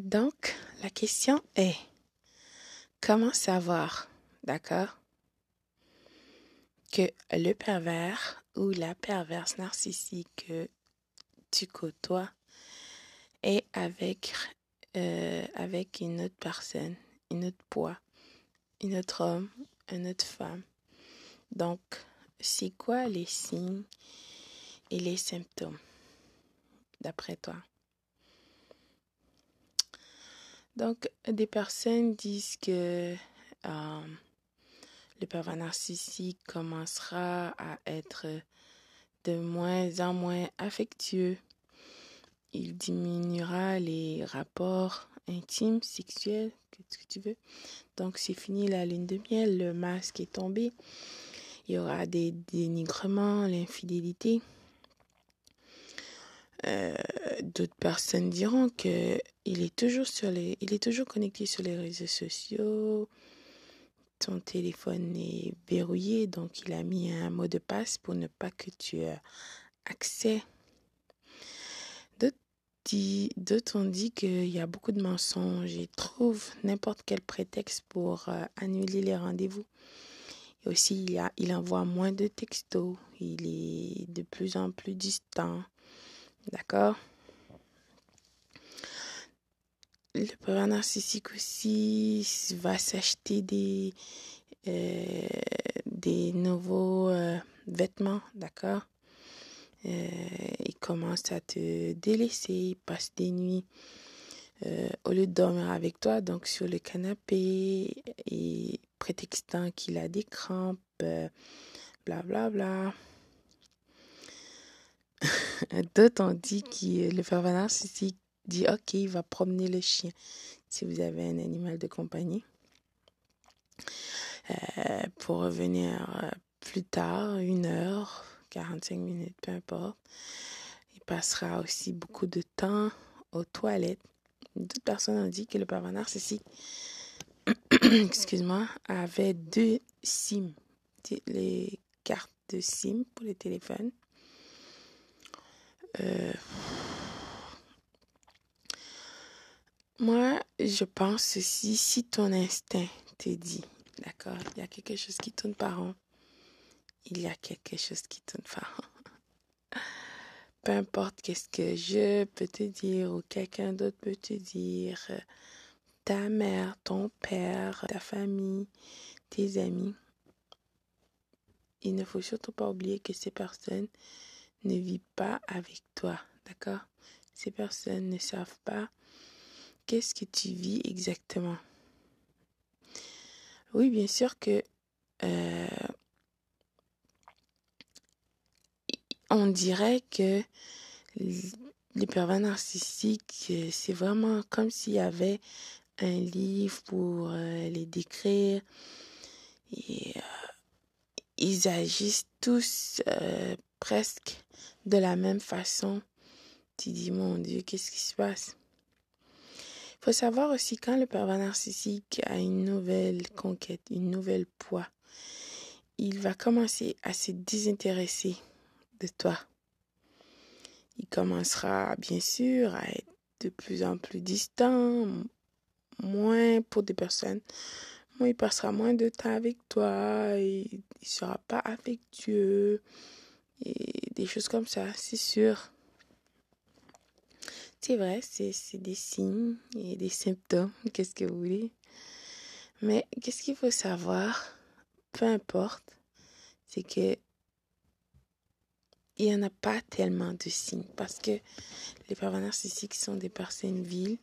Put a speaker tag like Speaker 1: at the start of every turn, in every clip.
Speaker 1: Donc, la question est, comment savoir, d'accord, que le pervers ou la perverse narcissique que tu côtoies est avec, euh, avec une autre personne, une autre poids, une autre homme, une autre femme. Donc, c'est quoi les signes et les symptômes, d'après toi? Donc, des personnes disent que euh, le pervers narcissique commencera à être de moins en moins affectueux. Il diminuera les rapports intimes, sexuels, ce que tu veux. Donc, c'est fini la lune de miel, le masque est tombé. Il y aura des dénigrements, l'infidélité. Euh, d'autres personnes diront que il est toujours sur les, connecté sur les réseaux sociaux. Ton téléphone est verrouillé, donc il a mis un mot de passe pour ne pas que tu aies accès. D'autres ont dit qu'il y a beaucoup de mensonges et trouvent n'importe quel prétexte pour euh, annuler les rendez-vous. Et aussi, il, il envoie moins de textos. Il est de plus en plus distant. D'accord? Le pervers narcissique aussi va s'acheter des, euh, des nouveaux euh, vêtements, d'accord? Euh, Il commence à te délaisser, il passe des nuits au lieu de dormir avec toi, donc sur le canapé, et prétextant qu'il a des crampes, bla bla bla. D'autres ont dit que le pervers narcissique dit ok, il va promener le chien si vous avez un animal de compagnie. Euh, pour revenir euh, plus tard, une heure, 45 minutes, peu importe. Il passera aussi beaucoup de temps aux toilettes. D'autres personnes ont dit que le pervers narcissique, excuse-moi, avait deux SIM, les cartes de SIM pour les téléphones. Euh, moi, je pense ceci, si ton instinct te dit, d'accord, il y a quelque chose qui tourne par an, il y a quelque chose qui tourne par an. Peu importe qu'est-ce que je peux te dire ou quelqu'un d'autre peut te dire, ta mère, ton père, ta famille, tes amis, il ne faut surtout pas oublier que ces personnes ne vit pas avec toi, d'accord? Ces personnes ne savent pas qu'est-ce que tu vis exactement? Oui, bien sûr que euh, on dirait que les pervers narcissiques, euh, c'est vraiment comme s'il y avait un livre pour euh, les décrire. Et ils agissent tous presque de la même façon. Tu dis, mon Dieu, qu'est-ce qui se passe? Faut savoir aussi quand le pervers narcissique a une nouvelle conquête, une nouvelle poids, il va commencer à se désintéresser de toi. Il commencera bien sûr à être de plus en plus distant, moins pour des personnes. Moi, il passera moins de temps avec toi, il ne sera pas affectueux et des choses comme ça, c'est sûr. C'est vrai, c'est des signes et des symptômes, qu'est-ce que vous voulez. Mais qu'est-ce qu'il faut savoir, peu importe, c'est que il n'y en a pas tellement de signes parce que les pervers narcissiques sont des personnes viles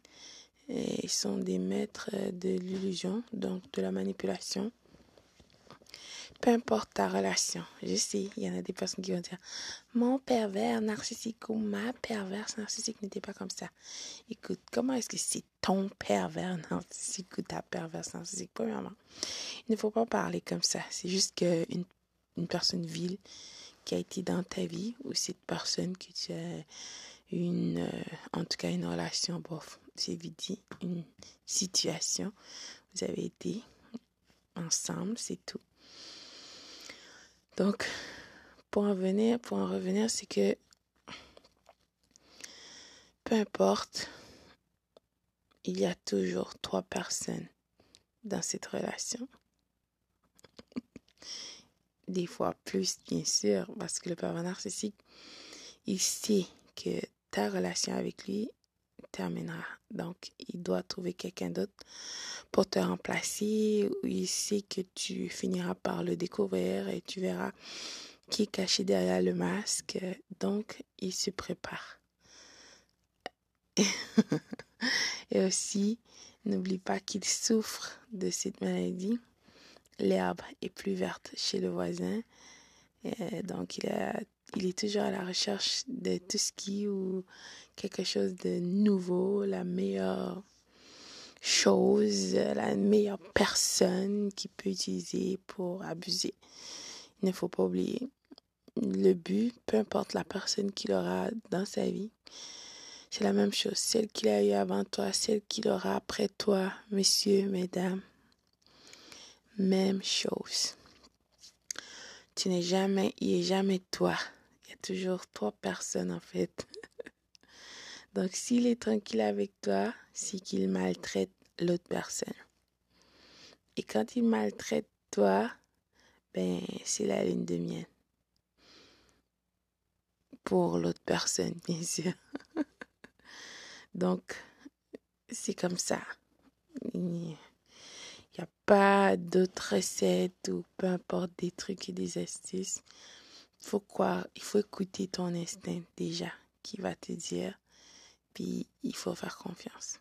Speaker 1: et sont des maîtres de l'illusion, donc de la manipulation peu importe ta relation, je sais, il y en a des personnes qui vont dire mon pervers narcissique ou ma perverse narcissique n'était pas comme ça. Écoute, comment est-ce que c'est ton pervers narcissique ou ta perverse narcissique? Premièrement, il ne faut pas parler comme ça. C'est juste qu'une une personne vile qui a été dans ta vie ou cette personne que tu as une, euh, en tout cas une relation, bof, c'est vite dit, une situation. Vous avez été ensemble, c'est tout. Donc, pour en venir, pour en revenir, c'est que peu importe, il y a toujours trois personnes dans cette relation. Des fois plus, bien sûr, parce que le pervers narcissique, il sait que ta relation avec lui Donc, il doit trouver quelqu'un d'autre pour te remplacer. Il sait que tu finiras par le découvrir et tu verras qui est caché derrière le masque. Donc, il se prépare. et aussi, n'oublie pas qu'il souffre de cette maladie. L'herbe est plus verte chez le voisin. donc, il, il est toujours à la recherche de tout ce qui ou quelque chose de nouveau, la meilleure chose, la meilleure personne qu'il peut utiliser pour abuser. Il ne faut pas oublier le but, peu importe la personne qu'il aura dans sa vie, c'est la même chose. Celle qu'il a eu avant toi, celle qu'il aura après toi, messieurs, mesdames. Même chose. Tu n'es jamais, il n'est jamais toi. Il y a toujours trois personnes en fait. Donc s'il est tranquille avec toi, c'est qu'il maltraite l'autre personne. Et quand il maltraite toi, ben c'est la lune de miel pour l'autre personne, bien sûr. Donc, c'est comme ça. Il n'y a pas d'autres recettes ou peu importe des trucs et des astuces. Faut croire, il faut écouter ton instinct déjà qui va te dire, puis il faut faire confiance.